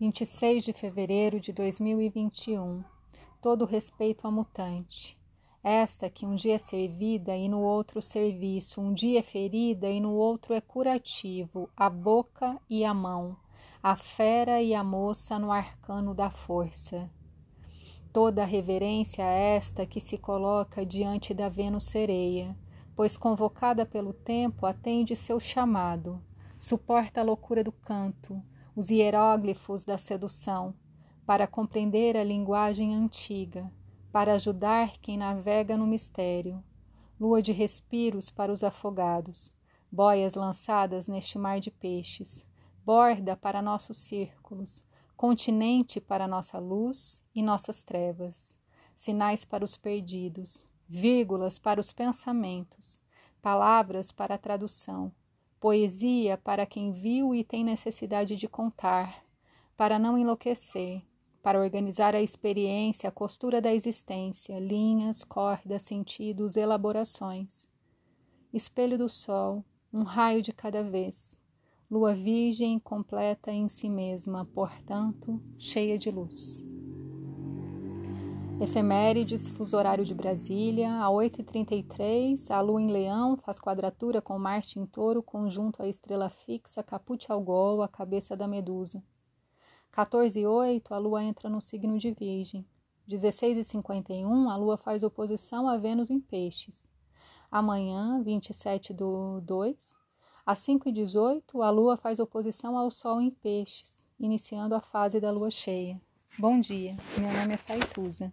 26 de fevereiro de 2021. Todo respeito à mutante. Esta que um dia é servida e no outro serviço, um dia é ferida e no outro é curativo, a boca e a mão, a fera e a moça no arcano da força. Toda reverência a esta que se coloca diante da Vênus sereia, pois convocada pelo tempo atende seu chamado, suporta a loucura do canto, os hieróglifos da sedução, para compreender a linguagem antiga, para ajudar quem navega no mistério. Lua de respiros para os afogados, boias lançadas neste mar de peixes, borda para nossos círculos, continente para nossa luz e nossas trevas, sinais para os perdidos, vírgulas para os pensamentos, palavras para a tradução, poesia para quem viu e tem necessidade de contar, para não enlouquecer, para organizar a experiência, a costura da existência, linhas, cordas, sentidos, elaborações. Espelho do sol, um raio de cada vez. Lua virgem completa em si mesma, portanto, cheia de luz. Efemérides, fuso horário de Brasília, a 8h33, a lua em leão faz quadratura com Marte em touro, conjunto à estrela fixa, caput ao gol, a cabeça da medusa. 14 e 8, a lua entra no signo de virgem. 16 e 51, a lua faz oposição a Vênus em peixes. Amanhã, 27 do 2, às 5 e 18, a lua faz oposição ao sol em peixes, iniciando a fase da lua cheia. Bom dia, meu nome é Faituza.